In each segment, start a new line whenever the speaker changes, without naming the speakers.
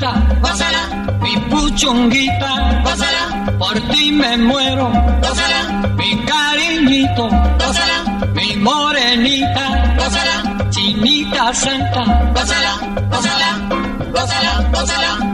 Santa, gózala, mi puchunguita, gózala, por ti me muero, gózala, mi cariñito, gózala, mi morenita, gózala, chinita santa, gózala, gózala, gózala, gózala,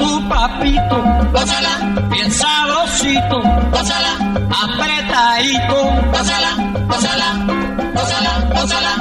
papito, gózala, bien sabrosito, gózala, apretadito, gózala, gózala, gózala, gózala, gózala,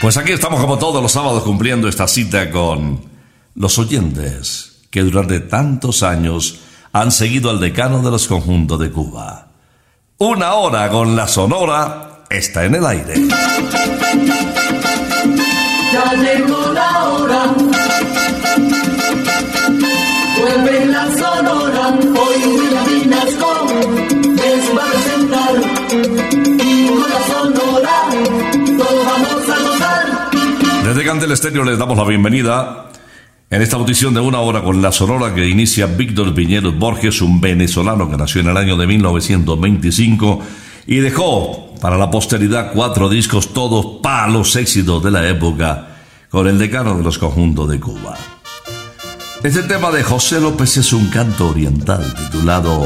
Pues aquí estamos como todos los sábados cumpliendo esta cita con los oyentes que durante tantos años han seguido al decano de los conjuntos de Cuba. Una hora con la Sonora está en el aire.
Ya llegó la hora. Vuelve la.
Desde Candel Estéreo les damos la bienvenida en esta audición de una hora con la sonora que inicia Víctor Piñeros Borges, un venezolano que nació en el año de 1925 y dejó para la posteridad cuatro discos todos palos éxitos de la época con el decano de los conjuntos de Cuba. Este tema de José López es un canto oriental titulado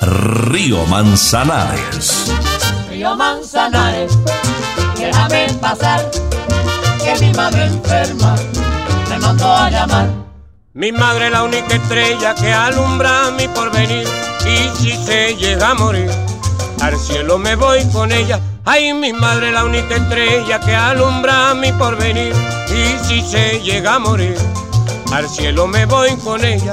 Río Manzanares.
Río Manzanares, déjame pasar, que mi madre enferma me mandó a llamar.
Mi madre la única estrella que alumbra mi porvenir y si se llega a morir, al cielo me voy con ella. Ay, mi madre la única estrella que alumbra mi porvenir y si se llega a morir, al cielo me voy con ella.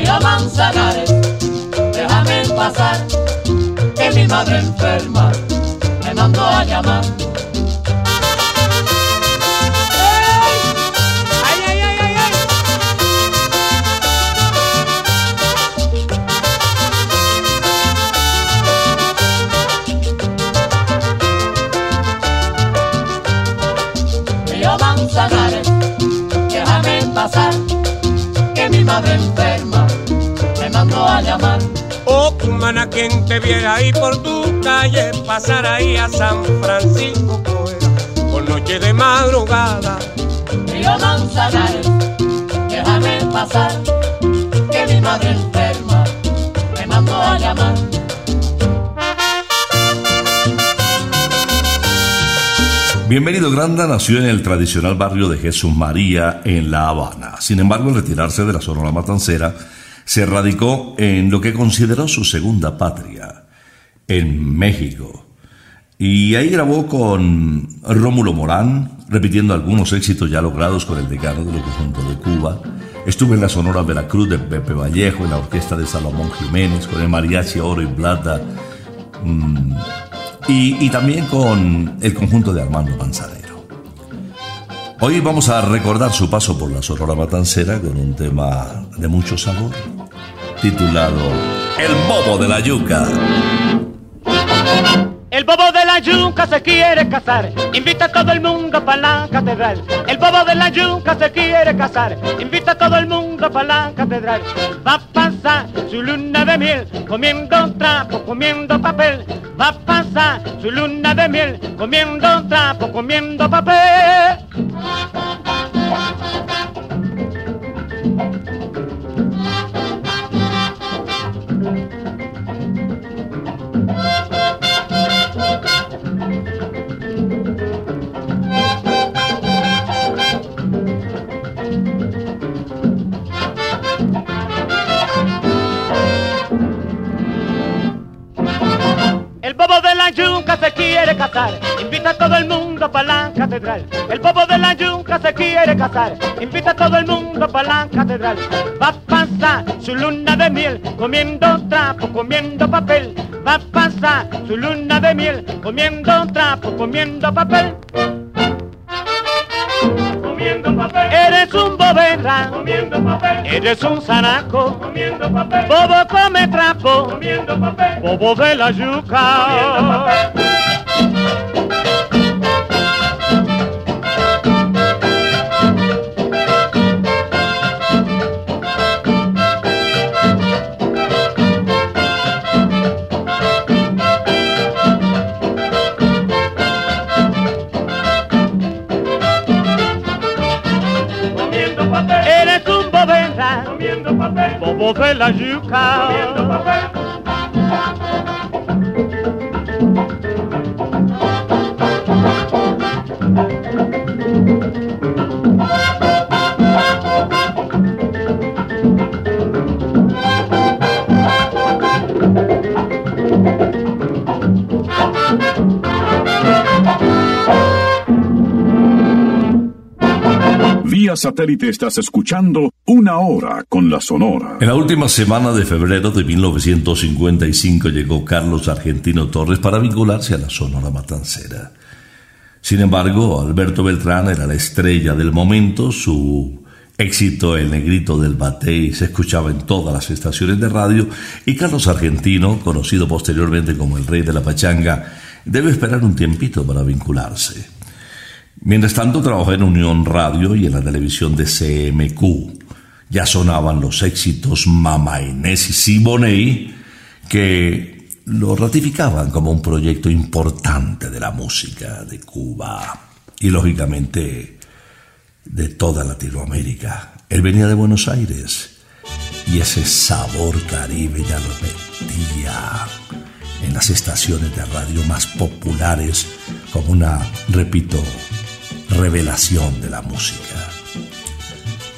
Río Manzanares, déjame pasar, que mi madre enferma me mandó a llamar. Manzanares, déjame pasar, que mi madre enferma a llamar.
Oh, cumana, quien te viera ahí por tu calle, pasar ahí a San Francisco, pues, por noche de madrugada.
Río Manzanares, déjame pasar, que mi madre enferma me mandó a llamar.
Bienvenido Granda nació en el tradicional barrio de Jesús María en La Habana. Sin embargo, al retirarse de la Sonora Matancera, se radicó en lo que consideró su segunda patria, en México. Y ahí grabó con Rómulo Morán, repitiendo algunos éxitos ya logrados con el decano de los conjuntos de Cuba. Estuve en la Sonora Veracruz de Pepe Vallejo, en la orquesta de Salomón Jiménez, con el mariachi Oro y Plata, mm, y, y también con el conjunto de Armando Manzanero. Hoy vamos a recordar su paso por la Sonora Matancera con un tema de mucho sabor, titulado El Bobo de la Yuca.
El bobo de la yuca se quiere casar, invita a todo el mundo para la catedral. El bobo de la yuca se quiere casar, invita a todo el mundo para la catedral. Va a pasar su luna de miel, comiendo trapo, comiendo papel. Va a pasar su luna de miel, comiendo trapo, comiendo papel. Bobo de la yuca se quiere casar, invita a todo el mundo para la catedral. El bobo de la yuca se quiere casar, invita a todo el mundo para la catedral. Va a pasar su luna de miel, comiendo trapo, comiendo papel. Va a pasar su luna de miel, comiendo trapo, comiendo papel. Eres un bobera, comiendo papel. Eres un zanaco, comiendo papel. Bobo come trapo, comiendo papel. Bobo de la yuca, comiendo papel. Bobo de la papel.
Vía satélite estás escuchando Una Hora con la Sonora.
En la última semana de febrero de 1955 llegó Carlos Argentino Torres para vincularse a la Sonora Matancera. Sin embargo, Alberto Beltrán era la estrella del momento, su éxito El Negrito del Batey se escuchaba en todas las estaciones de radio y Carlos Argentino, conocido posteriormente como el rey de la pachanga, debe esperar un tiempito para vincularse. Mientras tanto trabajó en Unión Radio y en la televisión de CMQ. Ya sonaban los éxitos Mama Inés y Siboney que lo ratificaban como un proyecto importante de la música de Cuba y lógicamente de toda Latinoamérica. Él venía de Buenos Aires y ese sabor caribe ya lo metía en las estaciones de radio más populares como una, repito, revelación de la música.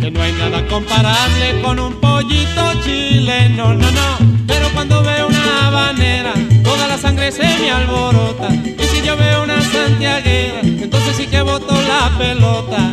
que no hay nada comparable con un pollito chileno, no, no. Pero cuando veo una habanera, toda la sangre se me alborota. Y si yo veo una santiaguera, entonces sí que boto la pelota.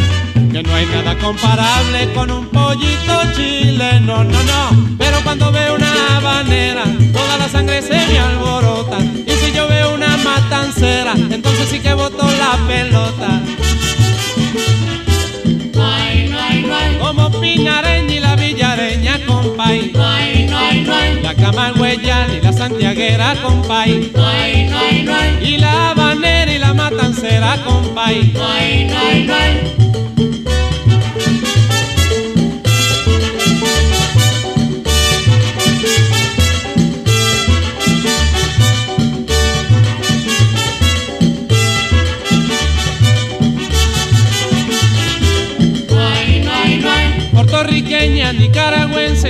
que no hay nada comparable con un pollito chileno, no, no. Pero cuando veo una habanera, toda la sangre se me alborota. Y si yo veo una matancera, entonces sí que boto la pelota. Como Pinareña y la Villareña, compay. La Camagüeyana y la Santiaguera, compay. Y la Habanera y la Matancera, compay.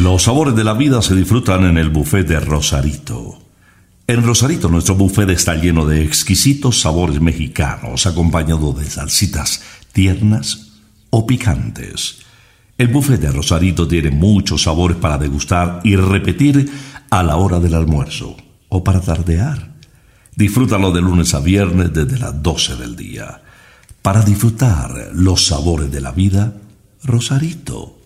Los sabores de la vida se disfrutan en el buffet de Rosarito. En Rosarito nuestro buffet está lleno de exquisitos sabores mexicanos, acompañado de salsitas tiernas o picantes. El buffet de Rosarito tiene muchos sabores para degustar y repetir a la hora del almuerzo o para tardear. Disfrútalo de lunes a viernes desde las 12 del día. Para disfrutar los sabores de la vida, Rosarito.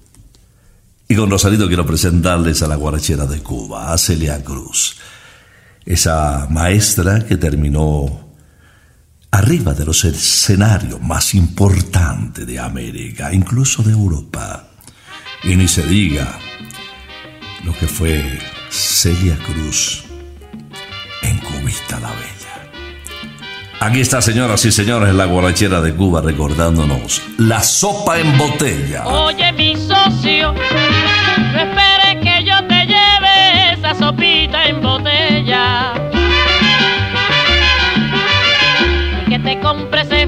Y con Rosarito quiero presentarles a la guarachera de Cuba, a Celia Cruz, esa maestra que terminó arriba de los escenarios más importantes de América, incluso de Europa. Y ni se diga lo que fue Celia Cruz en Cubista la Bella. Aquí está, señoras y señores, la guarachera de Cuba recordándonos la sopa en botella.
Oye, mi socio, no esperes que yo te lleve esa sopita en botella. Ni que te compres ese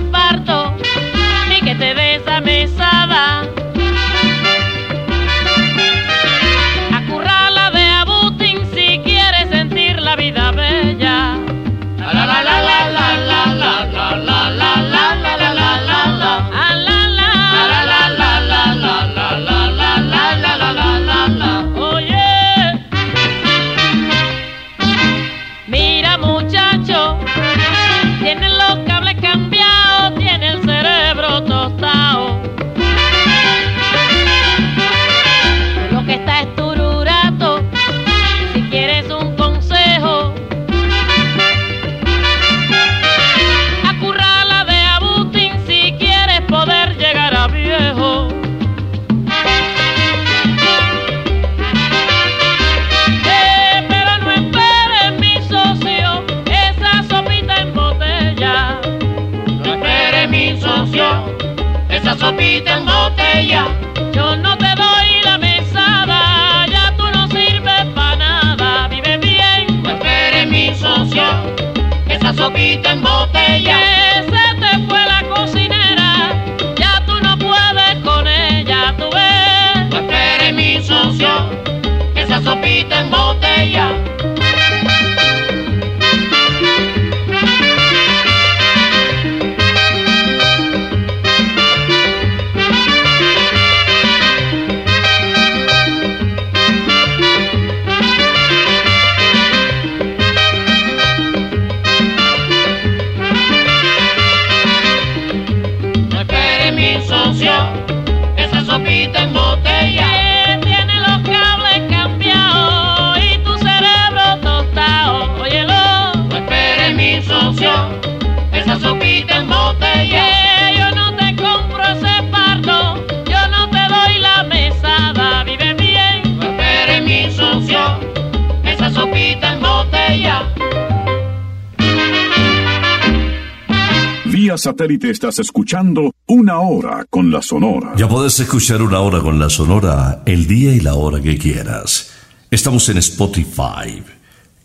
satélite estás escuchando Una Hora con la Sonora.
Ya podés escuchar una hora con la Sonora el día y la hora que quieras. Estamos en Spotify,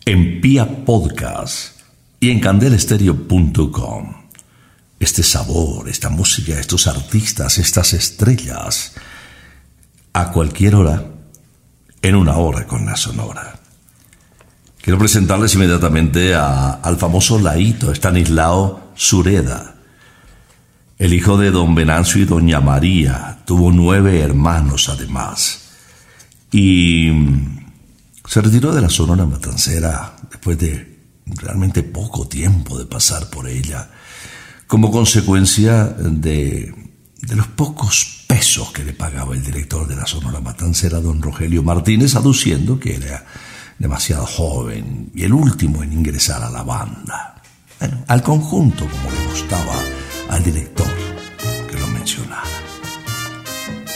en Pia Podcast y en candelestereo.com. Este sabor, esta música, estos artistas, estas estrellas, a cualquier hora, en una hora con la Sonora. Quiero presentarles inmediatamente a- al famoso Laito Stanislao Sureda. El hijo de don Venancio y doña María tuvo nueve hermanos además. Y mm, se retiró de la Sonora Matancera después de realmente poco tiempo de pasar por ella, como consecuencia de, de los pocos pesos que le pagaba el director de la Sonora Matancera, don Rogelio Martínez, aduciendo que era demasiado joven y el último en ingresar a la banda. Bueno, al conjunto, como le gustaba al director que lo mencionara.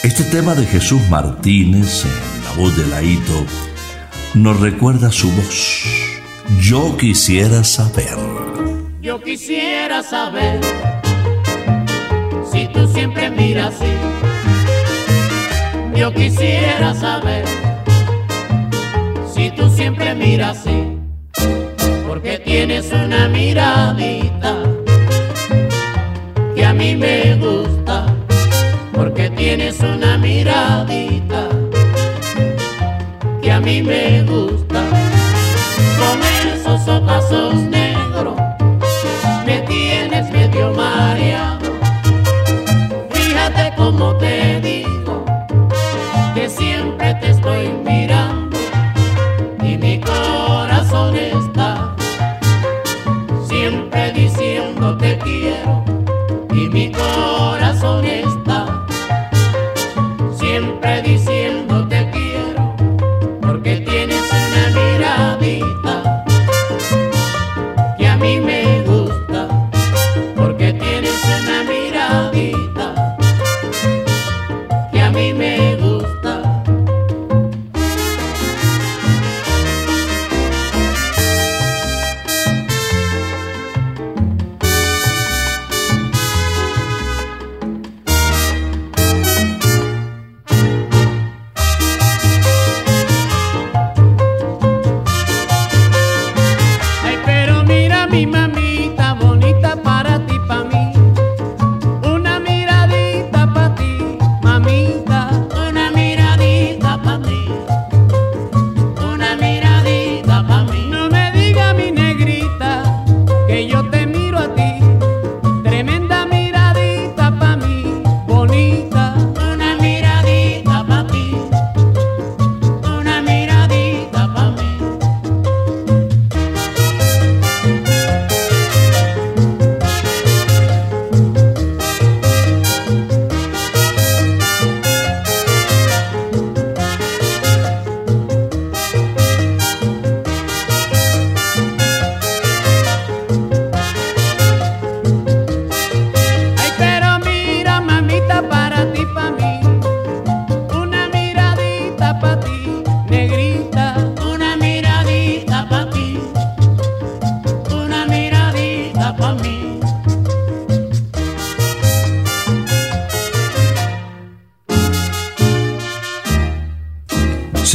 Este tema de Jesús Martínez en la voz de Laito nos recuerda su voz. Yo quisiera saber.
Yo quisiera saber si tú siempre miras así. Yo quisiera saber si tú siempre miras así. Porque tienes una miradita que a mí me gusta. Porque tienes una miradita que a mí me gusta. Con esos ojazos negros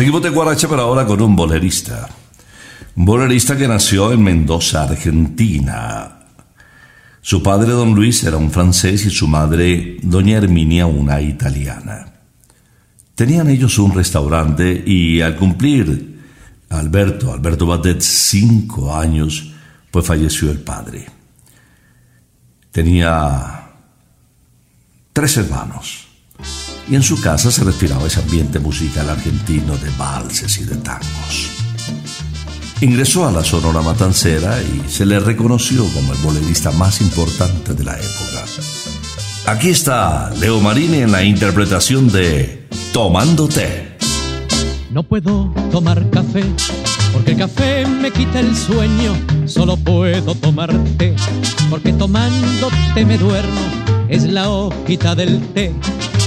Seguimos de Guaracha, pero ahora con un bolerista. Un bolerista que nació en Mendoza, Argentina. Su padre, don Luis, era un francés y su madre, doña Herminia, una italiana. Tenían ellos un restaurante y al cumplir Alberto, Alberto Batet, cinco años, pues falleció el padre. Tenía tres hermanos y en su casa se respiraba ese ambiente musical argentino de valses y de tangos. Ingresó a la Sonora Matancera y se le reconoció como el bolerista más importante de la época. Aquí está Leo Marini en la interpretación de Tomando Té.
No puedo tomar café porque el café me quita el sueño. Solo puedo tomar té porque tomando té me duermo. Es la hojita del té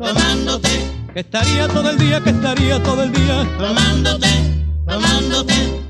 tomándote,
que estaría todo el día, que estaría todo el día,
tomándote, tomándote.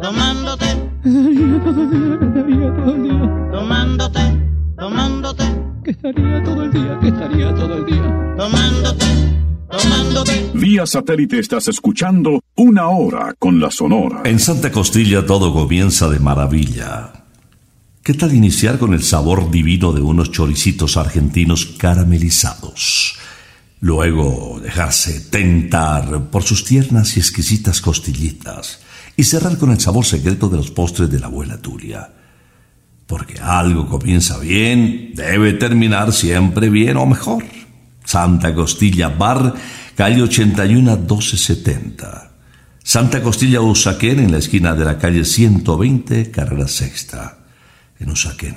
tomándote.
Que estaría todo el día, que estaría todo el día
tomándote, tomándote.
Que estaría todo el día, que estaría todo el día
tomándote, tomándote.
Vía satélite estás escuchando una hora con la Sonora.
En Santa Costilla todo comienza de maravilla. ¿Qué tal iniciar con el sabor divino de unos choricitos argentinos caramelizados? Luego dejarse tentar por sus tiernas y exquisitas costillitas y cerrar con el sabor secreto de los postres de la abuela Tulia. Porque algo comienza bien, debe terminar siempre bien o mejor. Santa Costilla Bar, calle 81 1270. Santa Costilla Usaquén en la esquina de la calle 120, carrera sexta. En Usaquén.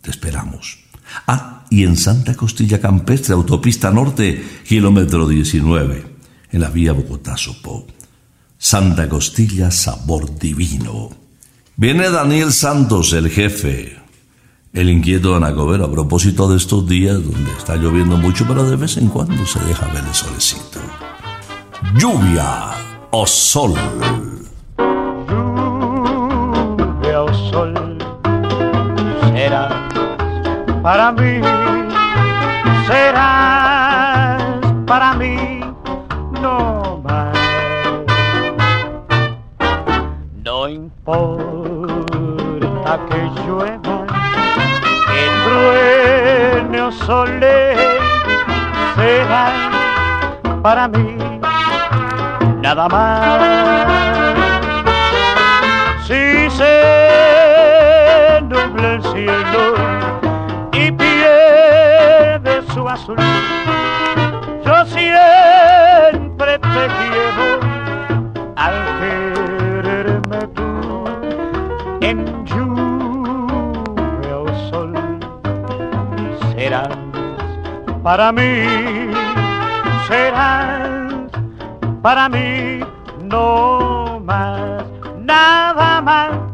Te esperamos. Ah, y en Santa Costilla Campestre, autopista norte, kilómetro 19, en la vía Bogotá-Sopó. Santa Costilla, sabor divino. Viene Daniel Santos, el jefe, el inquieto Anacobero, a propósito de estos días donde está lloviendo mucho, pero de vez en cuando se deja ver el solecito. Lluvia o sol.
lluvia o sol serás para mí, truene o sole, serás para mí nada más. Si se nubla el cielo y pierde su azul, yo siempre te quiero para mí serás, para mí no más, nada más.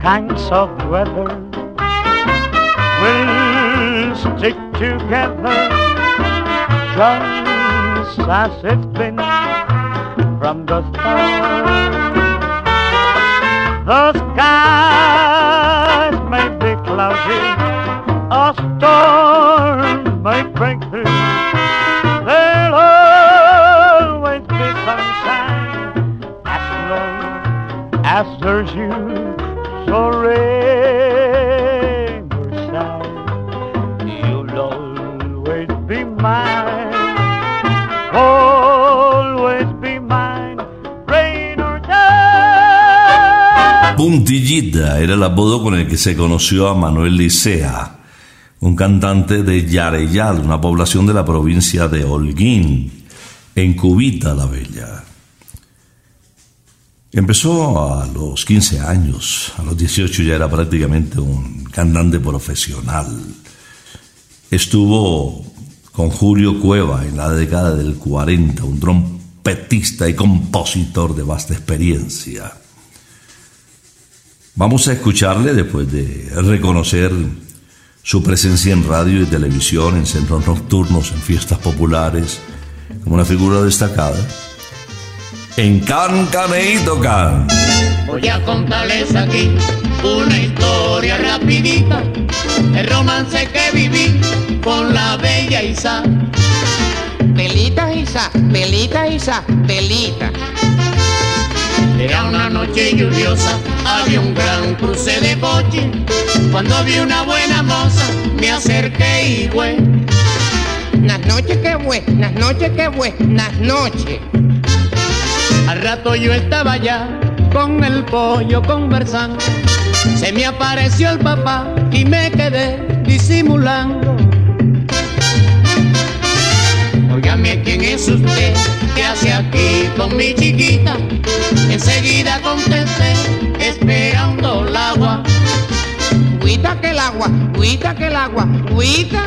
Kinds of weather, we'll stick together, just as it's been from the start. The skies may be cloudy,
Puntillita era el apodo con el que se conoció a Manuel Licea, un cantante de Yareyal, una población de la provincia de Holguín, en Cubita la Bella. Empezó a los 15 años, a los 18 ya era prácticamente un cantante profesional. Estuvo con Julio Cueva en la década del 40, un trompetista y compositor de vasta experiencia. Vamos a escucharle después de reconocer su presencia en radio y televisión, en centros nocturnos, en fiestas populares, como una figura destacada. En Can Caneito Can.
Voy a contarles aquí una historia rapidita, el romance que viví con la bella Isa.
Delita, Isa, delita, Isa, delita.
Era una noche lluviosa, había un gran cruce de coche. Cuando vi una buena moza, me acerqué y güey.
Las noches que buenas noches que buenas noches.
Al rato yo estaba ya con el pollo conversando. Se me apareció el papá y me quedé disimulando. Óigame, ¿quién es usted? ¿Qué hace aquí con mi chiquita? Enseguida contesté, esperando el agua.
Cuita que el agua, cuita que el agua, cuita.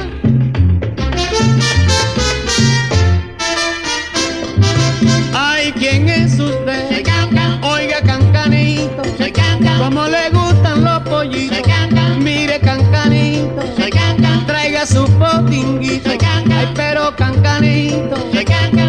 Ay, ¿quién es usted?
Soy Cancan,
Oiga, cancanito,
soy Cancan,
¿cómo le gustan los pollitos?
soy Cancan,
Mire, cancanito,
soy Cancan,
traiga su potinguito.
Soy Cancan.
Ay, pero cancanito,
soy Cancan.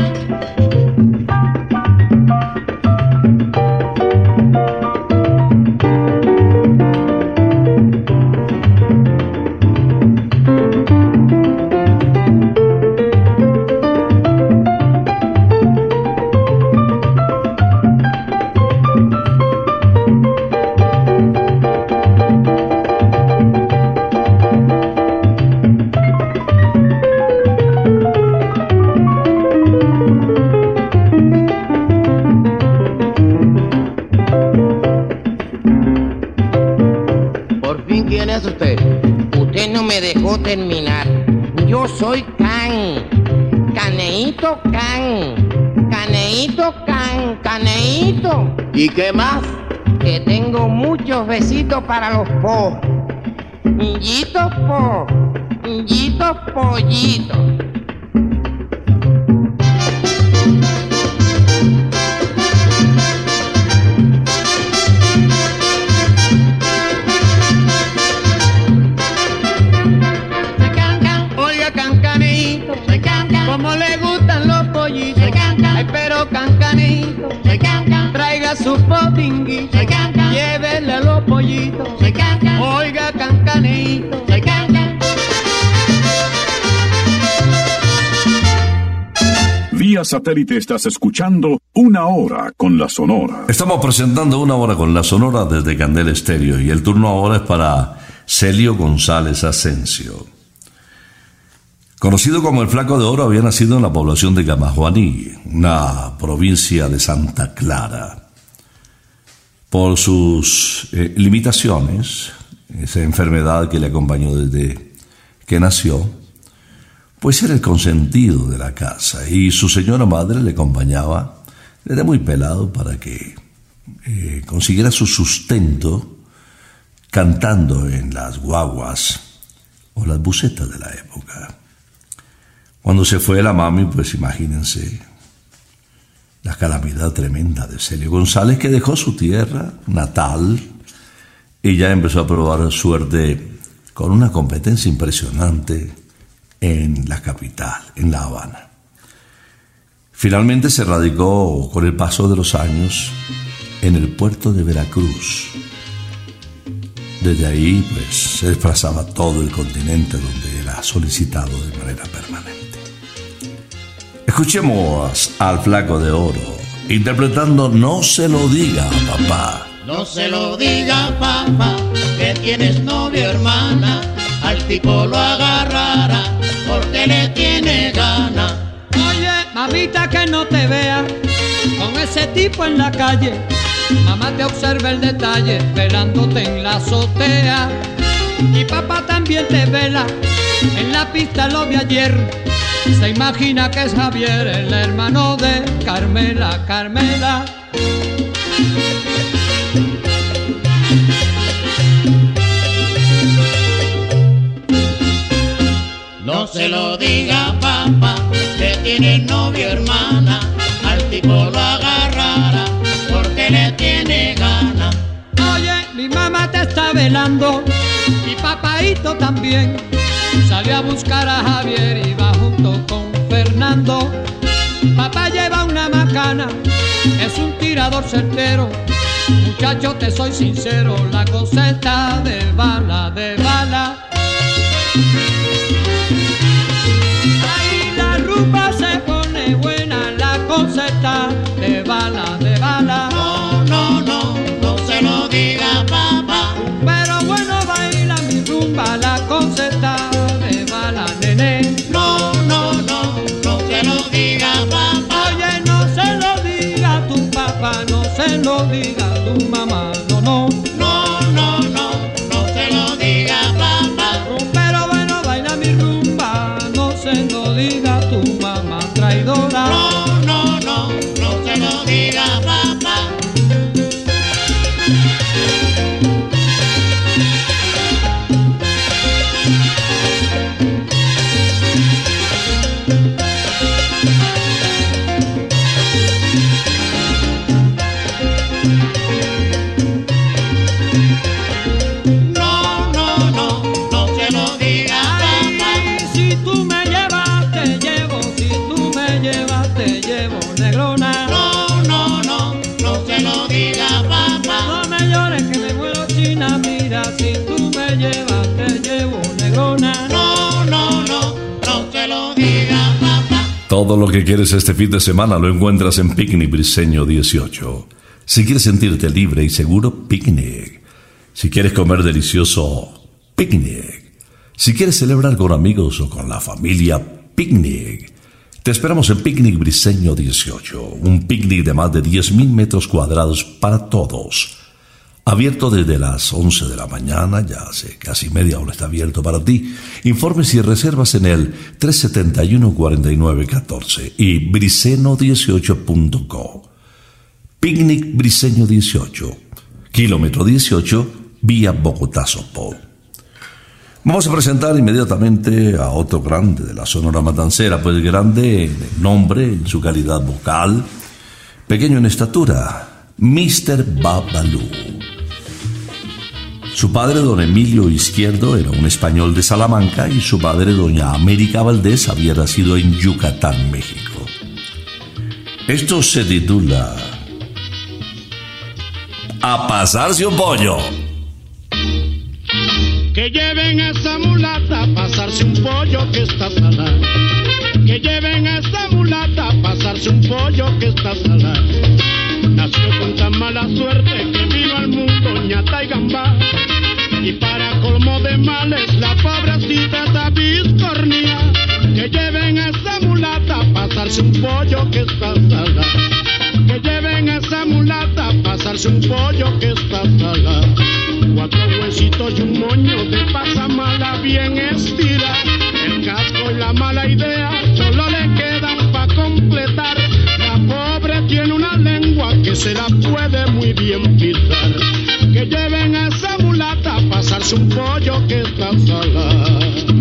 Terminar. Yo soy Can, caneito can, caneito can, caneito.
¿Y qué más?
Que tengo muchos besitos para los po. Yito po, yito pollito.
Su potingui, se cancan, llévele los pollitos, oiga cancanito, se cancan.
Vía satélite estás escuchando Una Hora con la Sonora.
Estamos presentando una hora con la Sonora desde Candel Estéreo y el turno ahora es para Celio González Asensio. Conocido como el Flaco de Oro, había nacido en la población de Gamajuaní, una provincia de Santa Clara. Por sus eh, limitaciones, esa enfermedad que le acompañó desde que nació, pues era el consentido de la casa y su señora madre le acompañaba desde muy pelado para que eh, consiguiera su sustento cantando en las guaguas o las bucetas de la época. Cuando se fue la mami, pues imagínense la calamidad tremenda de Celio González que dejó su tierra natal y ya empezó a probar suerte con una competencia impresionante en la capital, en La Habana. Finalmente se radicó con el paso de los años en el puerto de Veracruz. Desde ahí, pues, se desplazaba todo el continente donde era solicitado de manera permanente. Escuchemos al Flaco de Oro interpretando No se lo diga, papá.
No se lo diga papá, que tienes novio hermana, al tipo lo agarrará, porque le tiene gana.
Oye, mamita, que no te vea con ese tipo en la calle. Mamá te observa el detalle, velándote en la azotea. Y papá también te vela, en la pista lo vi ayer. Se imagina que es Javier, el hermano de Carmela, Carmela.
No se lo diga papá, que tiene novio hermana, al tipo lo agarrará, porque le tiene gana.
Oye, mi mamá te está velando, mi papaito también. Salió a buscar a Javier y va junto con Fernando. Papá lleva una macana, es un tirador certero. Muchacho, te soy sincero, la cosa está de bala, de bala.
Todo lo que quieres este fin de semana lo encuentras en Picnic Briseño 18. Si quieres sentirte libre y seguro, picnic. Si quieres comer delicioso, picnic. Si quieres celebrar con amigos o con la familia, picnic. Te esperamos en Picnic Briseño 18, un picnic de más de 10.000 metros cuadrados para todos. Abierto desde las 11 de la mañana, ya hace casi media hora está abierto para ti. Informes y reservas en el 371-4914 y briceno18.co. Picnic Briseño 18, kilómetro 18, vía Bogotá-Sopó. Vamos a presentar inmediatamente a otro grande de la Sonora Matancera, pues grande en nombre, en su calidad vocal, pequeño en estatura, Mr. Babalú. Su padre, don Emilio Izquierdo, era un español de Salamanca y su madre, doña América Valdés, había nacido en Yucatán, México. Esto se titula A pasarse un pollo.
Que lleven a esa mulata a pasarse un pollo que está salado. Que lleven a esa mulata a pasarse un pollo que está salado. Nació con tan mala suerte que vino al mundo ñata y gambá. Y para colmo de males, la pobrecita está biscornía. Que lleven a esa mulata a pasarse un pollo que está salado. Que lleven a esa mulata a pasarse un pollo que está salado. Cuatro huesitos y un moño de pasa mala bien estira. El casco y la mala idea se la puede muy bien pisar. Que lleven a esa mulata a pasarse un pollo que está sola.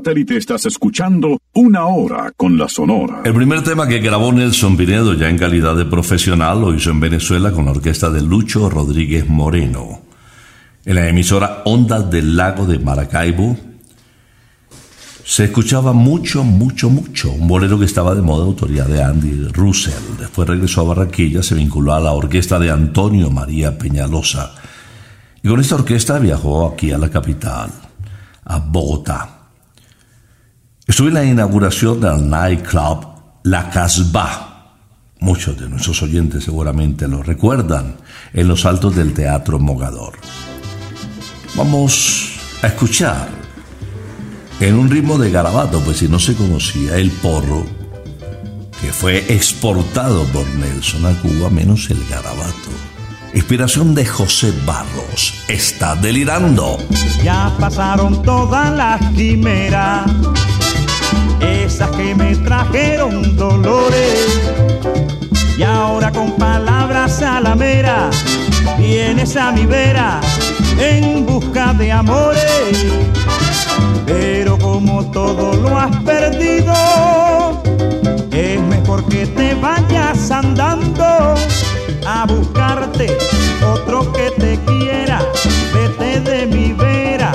Satélite estás escuchando Una Hora con la Sonora.
El primer tema que grabó Nelson Pinedo ya en calidad de profesional lo hizo en Venezuela con la orquesta de Lucho Rodríguez Moreno. En la emisora Ondas del Lago de Maracaibo se escuchaba mucho, mucho, mucho. Un bolero que estaba de moda, autoría de Andy Russell. Después regresó a Barranquilla, se vinculó a la orquesta de Antonio María Peñalosa. Y con esta orquesta viajó aquí a la capital, a Bogotá. Estuve en la inauguración del nightclub La Casbah. Muchos de nuestros oyentes seguramente lo recuerdan, en los altos del Teatro Mogador. Vamos a escuchar en un ritmo de garabato, pues si no se conocía el porro, que fue exportado por Nelson a Cuba, menos el garabato. Inspiración de José Barros. Está delirando.
Ya pasaron todas las quimeras, esas que me trajeron dolores. Y ahora con palabras salameras vienes a mi vera en busca de amores. Pero como todo lo has perdido, es mejor que te vayas andando a buscarte otro que te quiera. Vete de mi vera,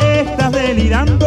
estás delirando,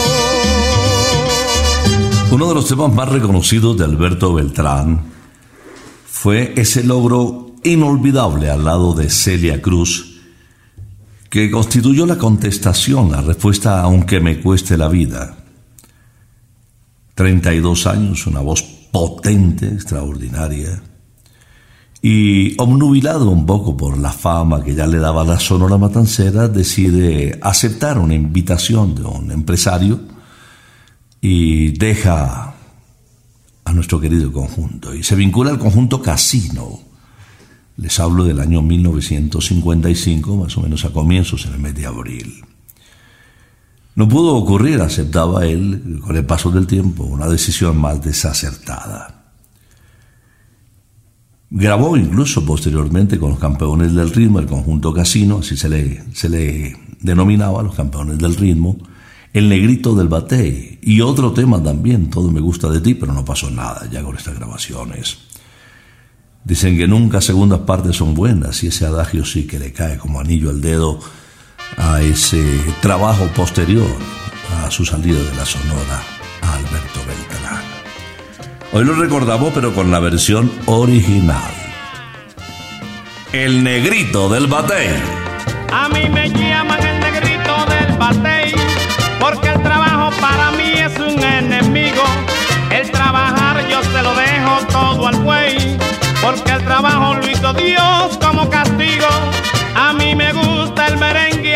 Uno de los temas más reconocidos de Alberto Beltrán fue ese logro inolvidable al lado de Celia Cruz, que constituyó la contestación, la respuesta aunque me cueste la vida. 32 años, una voz potente, extraordinaria, y obnubilado un poco por la fama que ya le daba la Sonora Matancera, decide aceptar una invitación de un empresario y deja a nuestro querido conjunto y se vincula al conjunto Casino. Les hablo del año 1955, más o menos a comienzos en el mes de abril. No pudo ocurrir, aceptaba él, con el paso del tiempo, una decisión más desacertada. Grabó incluso posteriormente con los campeones del ritmo, el conjunto Casino, así se le, se le denominaba los campeones del ritmo, el negrito del batey y otro tema también, todo me gusta de ti, pero no pasó nada ya con estas grabaciones. Dicen que nunca segundas partes son buenas y ese adagio sí que le cae como anillo al dedo a ese trabajo posterior a su salida de la Sonora a Alberto Beltrán. Hoy lo recordamos pero con la versión original. El negrito del batey.
A mí me llaman el negrito del batey, porque el trabajo para mí es un enemigo. El trabajar yo se lo dejo todo al buey, porque el trabajo lo hizo Dios como castigo. A mí me gusta el merengue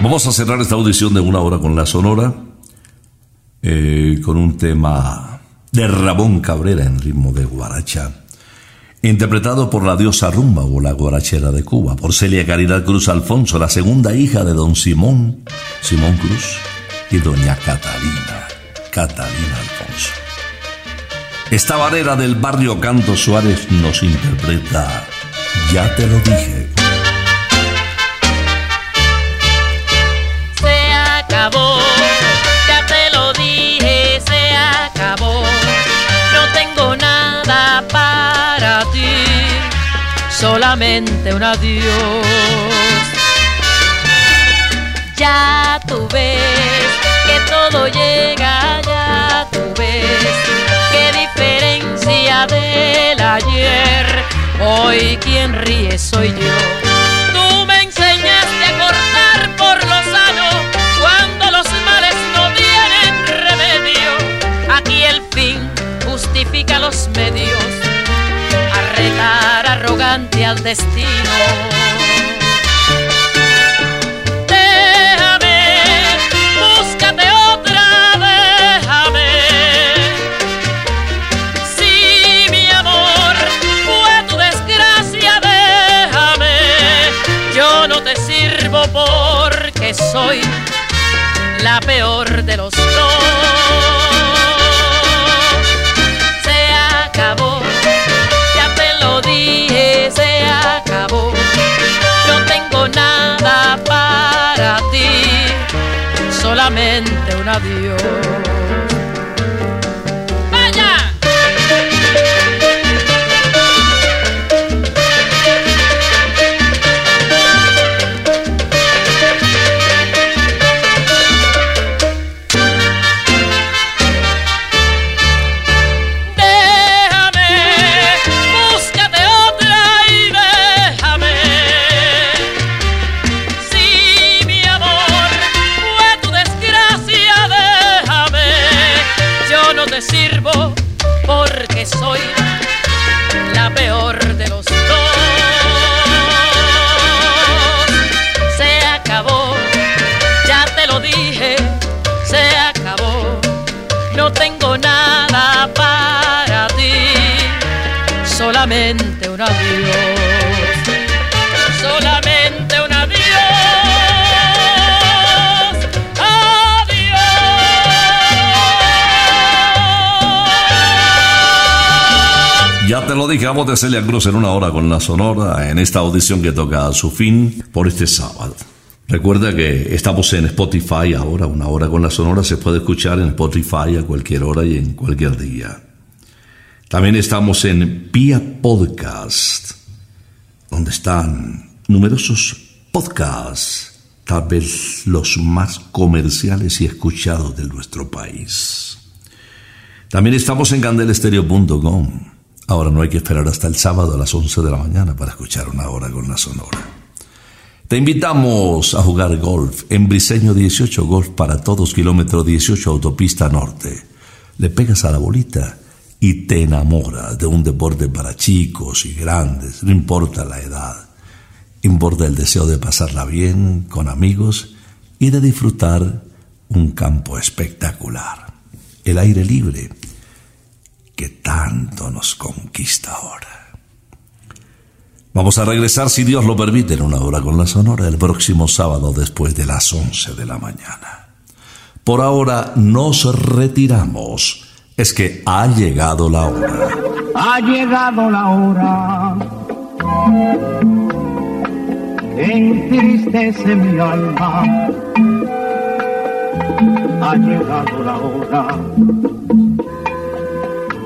Vamos a cerrar esta audición de una hora con la Sonora, eh, con un tema de Ramón Cabrera en ritmo de guaracha, interpretado por la diosa rumba o la guarachera de Cuba, por Celia Caridad Cruz Alfonso, la segunda hija de don Simón, Simón Cruz, y doña Catalina, Catalina Alfonso. Esta barrera del barrio Canto Suárez nos interpreta Ya te lo dije.
Solamente un adiós. Ya tú ves que todo llega, ya tú ves qué diferencia del ayer. Hoy quien ríe soy yo. Tú me enseñaste a cortar por lo sano cuando los males Arrogante al destino. Déjame, búscate otra, déjame. Si mi amor fue tu desgracia, déjame. Yo no te sirvo porque soy la peor de los dos. Adiós.
Voz de Celia Cruz en una hora con la Sonora, en esta audición que toca a su fin por este sábado. Recuerda que estamos en Spotify ahora, una hora con la Sonora se puede escuchar en Spotify a cualquier hora y en cualquier día. También estamos en Pia Podcast, donde están numerosos podcasts, tal vez los más comerciales y escuchados de nuestro país. También estamos en candelestereo.com. Ahora no hay que esperar hasta el sábado a las 11 de la mañana para escuchar una hora con la Sonora. Te invitamos a jugar golf en Briseño 18, golf para todos, kilómetro 18, autopista norte. Le pegas a la bolita y te enamoras de un deporte para chicos y grandes, no importa la edad. Importa el deseo de pasarla bien con amigos y de disfrutar un campo espectacular. El aire libre que tanto nos conquista ahora. Vamos a regresar, si Dios lo permite, en una hora con la Sonora el próximo sábado después de las 11 de la mañana. Por ahora nos retiramos. Es que ha llegado la hora.
Ha llegado la hora entristece mi alma. Ha llegado la hora